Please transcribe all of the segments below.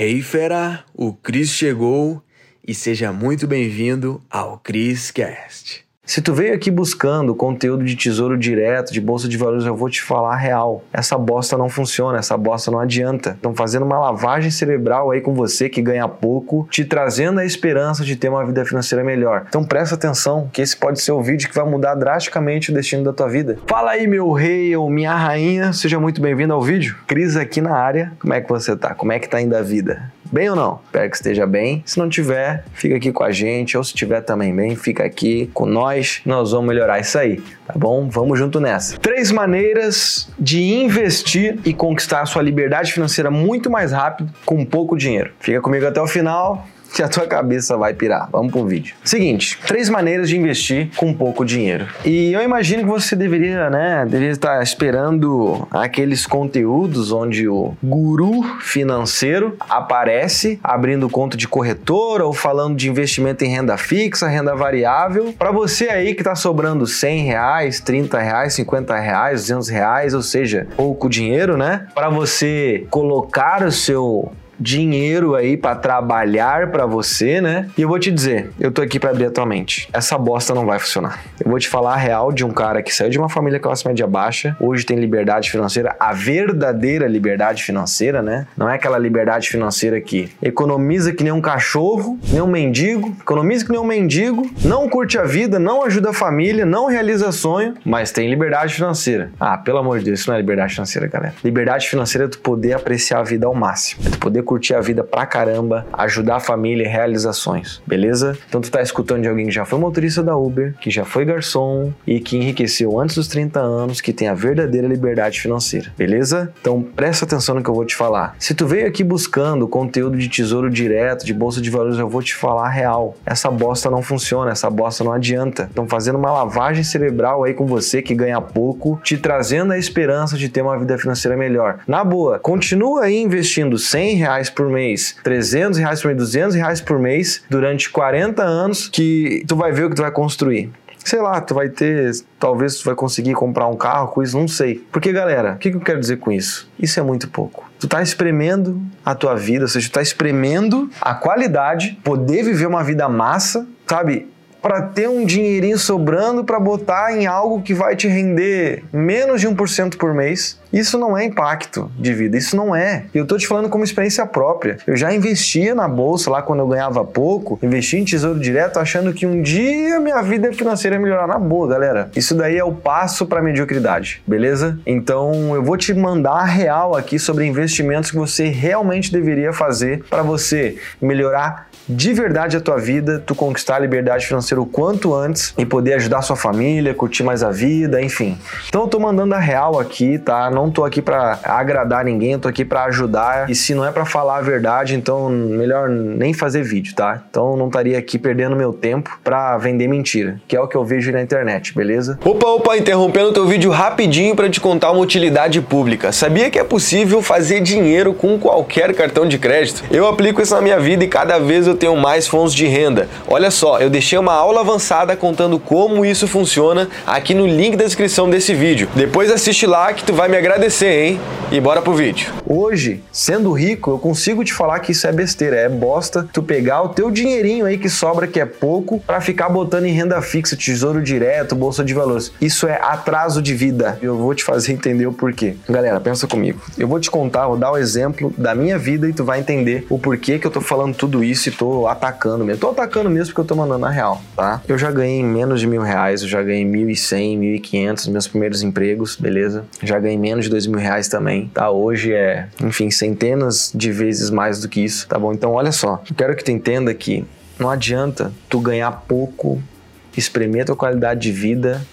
Hey fera, o Cris chegou e seja muito bem-vindo ao Cris Cast. Se tu veio aqui buscando conteúdo de tesouro direto, de bolsa de valores, eu vou te falar real. Essa bosta não funciona, essa bosta não adianta. Estão fazendo uma lavagem cerebral aí com você que ganha pouco, te trazendo a esperança de ter uma vida financeira melhor. Então presta atenção, que esse pode ser o vídeo que vai mudar drasticamente o destino da tua vida. Fala aí, meu rei ou minha rainha, seja muito bem-vindo ao vídeo. Cris aqui na área. Como é que você tá? Como é que tá indo a vida? Bem ou não? Espero que esteja bem. Se não tiver, fica aqui com a gente. Ou se tiver também bem, fica aqui com nós. Nós vamos melhorar isso aí, tá bom? Vamos junto nessa. Três maneiras de investir e conquistar a sua liberdade financeira muito mais rápido com pouco dinheiro. Fica comigo até o final que a tua cabeça vai pirar. Vamos pro vídeo. Seguinte, três maneiras de investir com pouco dinheiro. E eu imagino que você deveria, né, deveria estar esperando aqueles conteúdos onde o guru financeiro aparece abrindo conta de corretora ou falando de investimento em renda fixa, renda variável. Para você aí que tá sobrando 100 reais, 30 reais, 50 reais, 200 reais, ou seja, pouco dinheiro, né? Para você colocar o seu dinheiro aí para trabalhar para você, né? E eu vou te dizer, eu tô aqui para abrir a tua mente. Essa bosta não vai funcionar. Eu vou te falar a real de um cara que saiu de uma família classe média baixa, hoje tem liberdade financeira, a verdadeira liberdade financeira, né? Não é aquela liberdade financeira que economiza que nem um cachorro, nem um mendigo, economiza que nem um mendigo, não curte a vida, não ajuda a família, não realiza sonho, mas tem liberdade financeira. Ah, pelo amor de Deus, isso não é liberdade financeira, galera. Liberdade financeira é tu poder apreciar a vida ao máximo. É tu poder curtir a vida pra caramba, ajudar a família e realizações, beleza? Então tu tá escutando de alguém que já foi motorista da Uber, que já foi garçom e que enriqueceu antes dos 30 anos, que tem a verdadeira liberdade financeira, beleza? Então presta atenção no que eu vou te falar. Se tu veio aqui buscando conteúdo de tesouro direto, de bolsa de valores, eu vou te falar a real. Essa bosta não funciona, essa bosta não adianta. Estão fazendo uma lavagem cerebral aí com você que ganha pouco, te trazendo a esperança de ter uma vida financeira melhor. Na boa, continua aí investindo 100 reais reais por mês, 300 reais por mês, 200 reais por mês durante 40 anos que tu vai ver o que tu vai construir sei lá, tu vai ter, talvez tu vai conseguir comprar um carro com isso, não sei. Porque, galera, o que, que eu quero dizer com isso? Isso é muito pouco. Tu tá espremendo a tua vida, ou seja, tu tá espremendo a qualidade, poder viver uma vida massa, sabe? Para ter um dinheirinho sobrando para botar em algo que vai te render menos de 1% por mês. Isso não é impacto de vida, isso não é. Eu tô te falando como experiência própria. Eu já investia na bolsa lá quando eu ganhava pouco, investi em tesouro direto achando que um dia minha vida financeira ia melhorar na boa, galera. Isso daí é o passo para mediocridade, beleza? Então eu vou te mandar real aqui sobre investimentos que você realmente deveria fazer para você melhorar de verdade a tua vida, tu conquistar a liberdade financeira o quanto antes e poder ajudar a sua família, curtir mais a vida, enfim. Então eu tô mandando a real aqui, tá? Não tô aqui para agradar ninguém, tô aqui para ajudar. E se não é para falar a verdade, então melhor nem fazer vídeo, tá? Então não estaria aqui perdendo meu tempo para vender mentira, que é o que eu vejo na internet, beleza? Opa, opa, interrompendo teu vídeo rapidinho para te contar uma utilidade pública. Sabia que é possível fazer dinheiro com qualquer cartão de crédito? Eu aplico isso na minha vida e cada vez eu tenho mais fontes de renda. Olha só, eu deixei uma aula avançada contando como isso funciona aqui no link da descrição desse vídeo. Depois assiste lá que tu vai me agradecer, hein? E bora pro vídeo. Hoje, sendo rico, eu consigo te falar que isso é besteira, é bosta tu pegar o teu dinheirinho aí que sobra, que é pouco, para ficar botando em renda fixa, tesouro direto, bolsa de valores. Isso é atraso de vida. Eu vou te fazer entender o porquê. Galera, pensa comigo. Eu vou te contar, vou dar o um exemplo da minha vida e tu vai entender o porquê que eu tô falando tudo isso e tô atacando mesmo. Tô atacando mesmo porque eu tô mandando a real, tá? Eu já ganhei menos de mil reais, eu já ganhei mil e cem, mil e quinhentos meus primeiros empregos, beleza? Já ganhei menos de dois mil reais também, tá? Hoje é, enfim, centenas de vezes mais do que isso, tá bom? Então, olha só, eu quero que tu entenda que não adianta tu ganhar pouco, espremer tua qualidade de vida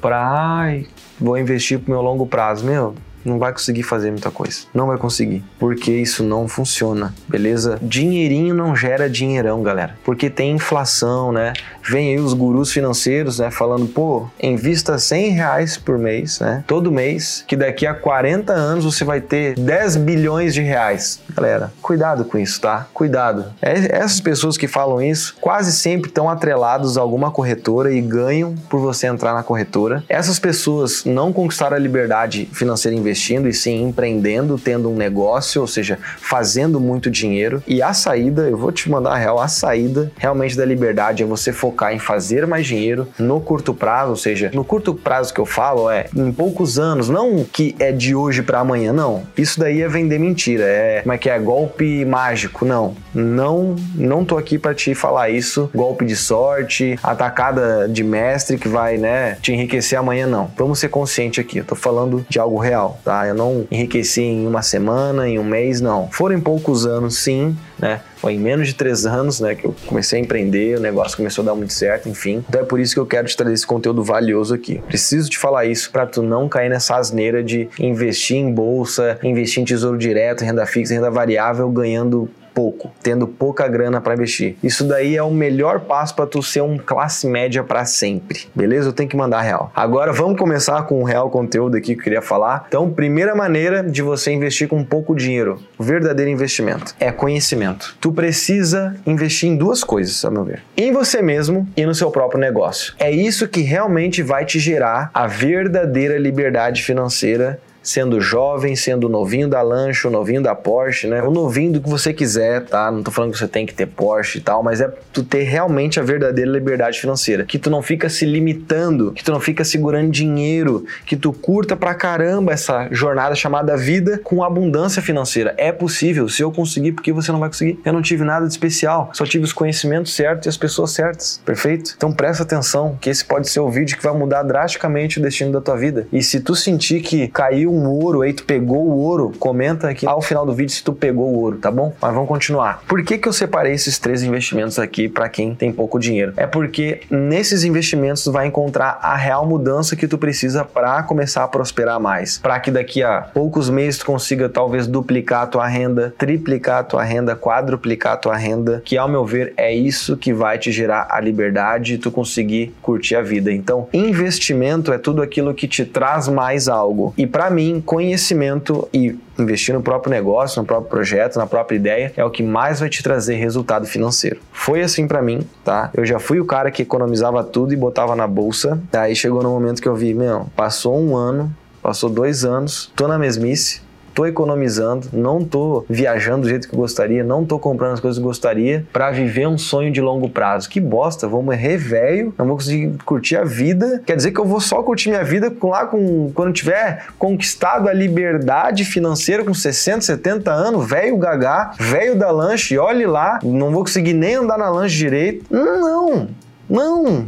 pra, ai, vou investir pro meu longo prazo. Meu, não vai conseguir fazer muita coisa. Não vai conseguir. Porque isso não funciona, beleza? Dinheirinho não gera dinheirão, galera. Porque tem inflação, né? Vem aí os gurus financeiros, né? Falando, pô, invista 100 reais por mês, né? Todo mês, que daqui a 40 anos você vai ter 10 bilhões de reais. Galera, cuidado com isso, tá? Cuidado. É, essas pessoas que falam isso quase sempre estão atrelados a alguma corretora e ganham por você entrar na corretora. Essas pessoas não conquistaram a liberdade financeira investida investindo e sim empreendendo, tendo um negócio, ou seja, fazendo muito dinheiro. E a saída, eu vou te mandar a real, a saída realmente da liberdade é você focar em fazer mais dinheiro no curto prazo, ou seja, no curto prazo que eu falo é em poucos anos, não que é de hoje para amanhã, não. Isso daí é vender mentira, é como é que é golpe mágico, não. Não, não tô aqui para te falar isso, golpe de sorte, atacada de mestre que vai, né, te enriquecer amanhã não. Vamos ser consciente aqui, eu tô falando de algo real, tá? Eu não enriqueci em uma semana, em um mês, não. Foram poucos anos, sim, né? Foi em menos de três anos, né, que eu comecei a empreender, o negócio começou a dar muito certo, enfim. Então é por isso que eu quero te trazer esse conteúdo valioso aqui. Preciso te falar isso para tu não cair nessa asneira de investir em bolsa, investir em tesouro direto, renda fixa, renda variável, ganhando pouco, tendo pouca grana para investir. Isso daí é o melhor passo para tu ser um classe média para sempre. Beleza? Eu tenho que mandar real. Agora vamos começar com o real conteúdo aqui que eu queria falar. Então, primeira maneira de você investir com pouco dinheiro, o verdadeiro investimento é conhecimento. Tu precisa investir em duas coisas, a meu ver. Em você mesmo e no seu próprio negócio. É isso que realmente vai te gerar a verdadeira liberdade financeira sendo jovem, sendo novinho da Lancho, novinho da Porsche, né? O novinho do que você quiser, tá? Não tô falando que você tem que ter Porsche e tal, mas é tu ter realmente a verdadeira liberdade financeira, que tu não fica se limitando, que tu não fica segurando dinheiro, que tu curta pra caramba essa jornada chamada vida com abundância financeira. É possível, se eu conseguir, por que você não vai conseguir? Eu não tive nada de especial, só tive os conhecimentos certos e as pessoas certas, perfeito? Então presta atenção, que esse pode ser o vídeo que vai mudar drasticamente o destino da tua vida. E se tu sentir que caiu um ouro aí, tu pegou o ouro, comenta aqui ao final do vídeo se tu pegou o ouro, tá bom? Mas vamos continuar. Por que, que eu separei esses três investimentos aqui para quem tem pouco dinheiro? É porque nesses investimentos tu vai encontrar a real mudança que tu precisa para começar a prosperar mais. Para que daqui a poucos meses tu consiga talvez duplicar a tua renda, triplicar a tua renda, quadruplicar a tua renda, que ao meu ver é isso que vai te gerar a liberdade e tu conseguir curtir a vida. Então, investimento é tudo aquilo que te traz mais algo. E para mim mim, conhecimento e investir no próprio negócio, no próprio projeto, na própria ideia, é o que mais vai te trazer resultado financeiro. Foi assim para mim, tá? Eu já fui o cara que economizava tudo e botava na bolsa. Aí chegou no momento que eu vi, meu, passou um ano, passou dois anos, tô na mesmice, tô economizando, não tô viajando do jeito que gostaria, não tô comprando as coisas que gostaria para viver um sonho de longo prazo. Que bosta, vou morrer velho, não vou conseguir curtir a vida. Quer dizer que eu vou só curtir minha vida lá com quando tiver conquistado a liberdade financeira com 60, 70 anos, velho gagá, velho da lanche, olhe lá, não vou conseguir nem andar na lanche direito. Não, não.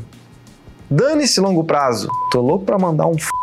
Dane-se longo prazo. Tô louco para mandar um f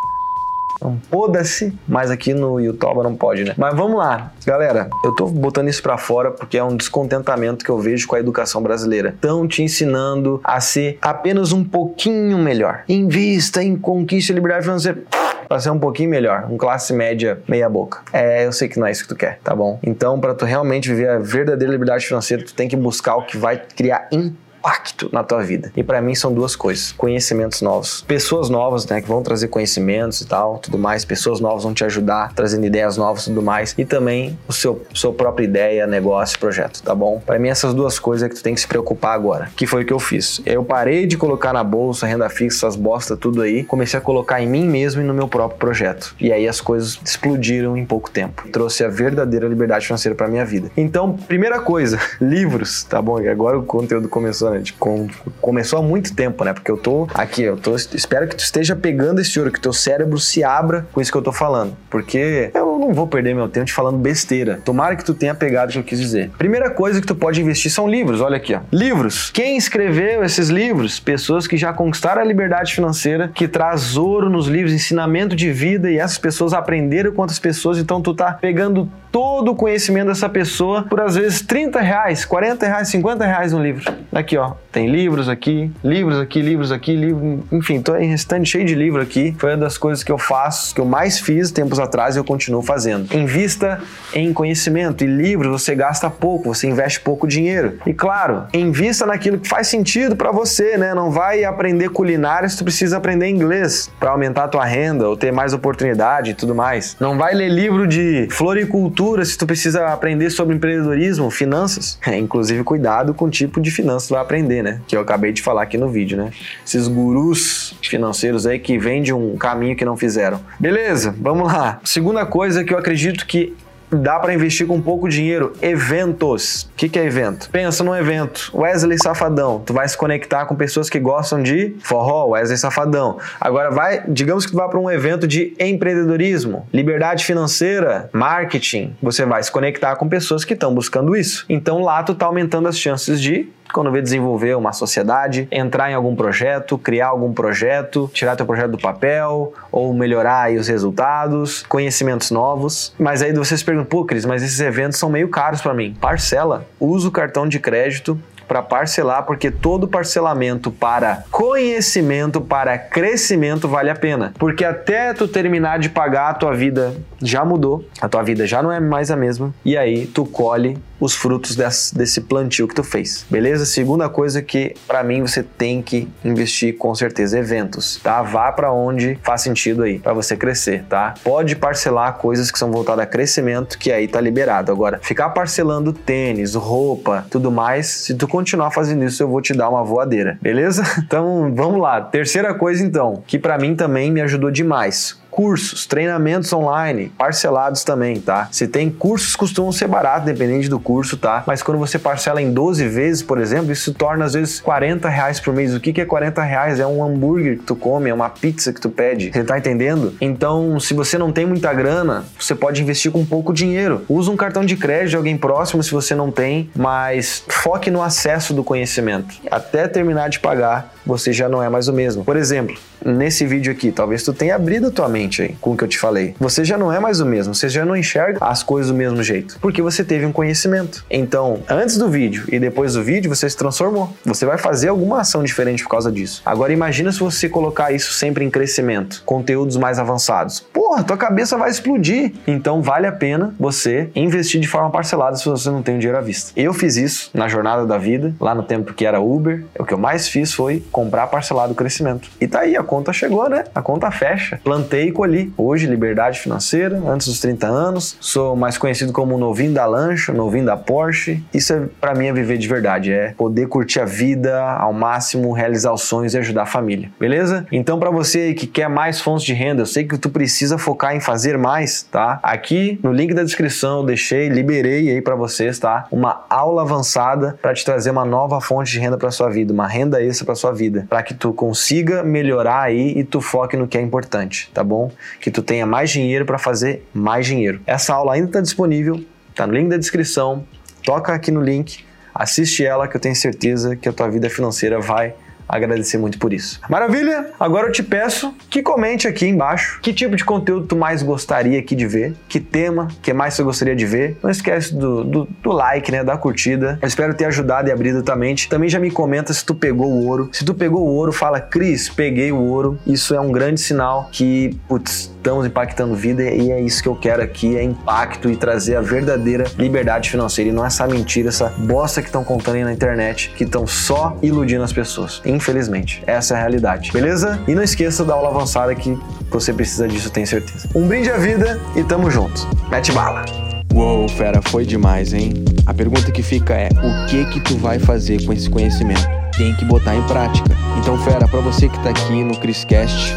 então, foda-se, mas aqui no YouTube não pode, né? Mas vamos lá, galera. Eu tô botando isso para fora porque é um descontentamento que eu vejo com a educação brasileira. Estão te ensinando a ser apenas um pouquinho melhor. Invista em conquista e liberdade financeira para ser um pouquinho melhor, um classe média meia boca. É, eu sei que não é isso que tu quer, tá bom? Então, para tu realmente viver a verdadeira liberdade financeira, tu tem que buscar o que vai criar impacto impacto na tua vida. E para mim são duas coisas: conhecimentos novos, pessoas novas, né, que vão trazer conhecimentos e tal, tudo mais. Pessoas novas vão te ajudar, trazendo ideias novas, tudo mais. E também o seu sua própria ideia, negócio, projeto, tá bom? Para mim essas duas coisas é que tu tem que se preocupar agora. Que foi o que eu fiz. Eu parei de colocar na bolsa, renda fixa, essas bosta tudo aí, comecei a colocar em mim mesmo e no meu próprio projeto. E aí as coisas explodiram em pouco tempo. Trouxe a verdadeira liberdade financeira para minha vida. Então, primeira coisa, livros, tá bom? E agora o conteúdo começou com, começou há muito tempo, né? Porque eu tô aqui, eu tô, espero que tu esteja pegando esse ouro, que teu cérebro se abra com isso que eu tô falando. Porque eu não vou perder meu tempo te falando besteira. Tomara que tu tenha pegado o que eu quis dizer. Primeira coisa que tu pode investir são livros, olha aqui, ó. Livros. Quem escreveu esses livros? Pessoas que já conquistaram a liberdade financeira, que traz ouro nos livros, ensinamento de vida, e essas pessoas aprenderam com outras pessoas, então tu tá pegando todo o conhecimento dessa pessoa por às vezes 30 reais, 40 reais, 50 reais um livro. Aqui, ó. 보십시오. Tem livros aqui, livros aqui, livros aqui, livro, enfim, tô em restante cheio de livro aqui. Foi uma das coisas que eu faço, que eu mais fiz tempos atrás e eu continuo fazendo. Invista em conhecimento e livros você gasta pouco, você investe pouco dinheiro. E claro, invista naquilo que faz sentido para você, né? Não vai aprender culinária se tu precisa aprender inglês para aumentar a tua renda ou ter mais oportunidade e tudo mais. Não vai ler livro de floricultura se tu precisa aprender sobre empreendedorismo, finanças. É, inclusive cuidado com o tipo de finanças que vai aprender, né? Que eu acabei de falar aqui no vídeo, né? Esses gurus financeiros aí que vendem um caminho que não fizeram. Beleza, vamos lá. Segunda coisa que eu acredito que dá para investir com pouco dinheiro. Eventos. O que, que é evento? Pensa num evento. Wesley Safadão. Tu vai se conectar com pessoas que gostam de forró, Wesley Safadão. Agora vai, digamos que tu vá para um evento de empreendedorismo, liberdade financeira, marketing. Você vai se conectar com pessoas que estão buscando isso. Então lá tu tá aumentando as chances de quando vê desenvolver uma sociedade, entrar em algum projeto, criar algum projeto, tirar teu projeto do papel ou melhorar aí os resultados, conhecimentos novos. Mas aí você se pergunta, pô, Cris, mas esses eventos são meio caros para mim. Parcela, usa o cartão de crédito para parcelar, porque todo parcelamento para conhecimento, para crescimento vale a pena. Porque até tu terminar de pagar, a tua vida já mudou, a tua vida já não é mais a mesma, e aí tu colhe os frutos desse, plantio que tu fez. Beleza? Segunda coisa que para mim você tem que investir com certeza eventos, tá? Vá para onde faz sentido aí para você crescer, tá? Pode parcelar coisas que são voltadas a crescimento, que aí tá liberado. Agora, ficar parcelando tênis, roupa, tudo mais, se tu continuar fazendo isso, eu vou te dar uma voadeira, beleza? Então, vamos lá. Terceira coisa então, que para mim também me ajudou demais cursos, treinamentos online, parcelados também, tá? Se tem cursos, costumam ser baratos, dependente do curso, tá? Mas quando você parcela em 12 vezes, por exemplo, isso torna às vezes 40 reais por mês. O que, que é 40 reais? É um hambúrguer que tu come, é uma pizza que tu pede. Você tá entendendo? Então, se você não tem muita grana, você pode investir com pouco dinheiro. Usa um cartão de crédito de alguém próximo se você não tem, mas foque no acesso do conhecimento. Até terminar de pagar, você já não é mais o mesmo. Por exemplo, nesse vídeo aqui, talvez tu tenha abrido a tua mente aí com o que eu te falei. Você já não é mais o mesmo, você já não enxerga as coisas do mesmo jeito, porque você teve um conhecimento. Então, antes do vídeo e depois do vídeo, você se transformou. Você vai fazer alguma ação diferente por causa disso. Agora imagina se você colocar isso sempre em crescimento, conteúdos mais avançados. Porra, tua cabeça vai explodir. Então vale a pena você investir de forma parcelada se você não tem o dinheiro à vista. Eu fiz isso na jornada da vida, lá no tempo que era Uber. O que eu mais fiz foi comprar parcelado o crescimento. E tá aí, a conta chegou, né? A conta fecha. Plantei e colhi. Hoje, liberdade financeira, antes dos 30 anos. Sou mais conhecido como novinho da lancha, novinho da Porsche. Isso é, para mim é viver de verdade, é poder curtir a vida ao máximo, realizar os sonhos e ajudar a família. Beleza? Então, para você que quer mais fontes de renda, eu sei que tu precisa focar em fazer mais, tá? Aqui no link da descrição eu deixei, liberei aí para vocês, tá? Uma aula avançada para te trazer uma nova fonte de renda para sua vida, uma renda extra para sua vida, para que tu consiga melhorar aí e tu foque no que é importante, tá bom? Que tu tenha mais dinheiro para fazer mais dinheiro. Essa aula ainda está disponível, tá no link da descrição. Toca aqui no link, assiste ela que eu tenho certeza que a tua vida financeira vai agradecer muito por isso. Maravilha? Agora eu te peço que comente aqui embaixo que tipo de conteúdo tu mais gostaria aqui de ver, que tema, que mais você gostaria de ver. Não esquece do, do, do like, né, da curtida. Eu espero ter ajudado e abrido tua mente. Também já me comenta se tu pegou o ouro. Se tu pegou o ouro, fala, Cris, peguei o ouro. Isso é um grande sinal que, putz, estamos impactando vida e é isso que eu quero aqui, é impacto e trazer a verdadeira liberdade financeira e não essa mentira, essa bosta que estão contando aí na internet, que estão só iludindo as pessoas. Infelizmente, essa é a realidade. Beleza? E não esqueça da aula avançada que você precisa disso, tenho certeza. Um brinde à vida e tamo junto. Mete bala. Uou, fera, foi demais, hein? A pergunta que fica é: o que que tu vai fazer com esse conhecimento? Tem que botar em prática. Então, fera, para você que tá aqui no Criscast,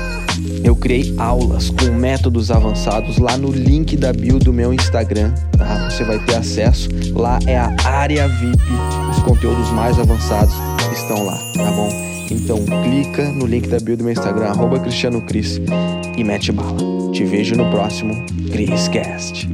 eu criei aulas com métodos avançados lá no link da bio do meu Instagram, tá? Você vai ter acesso. Lá é a área VIP, os conteúdos mais avançados estão lá, tá bom? Então clica no link da bio do meu Instagram, arroba Cristiano Cris, e mete bala. Te vejo no próximo Criscast.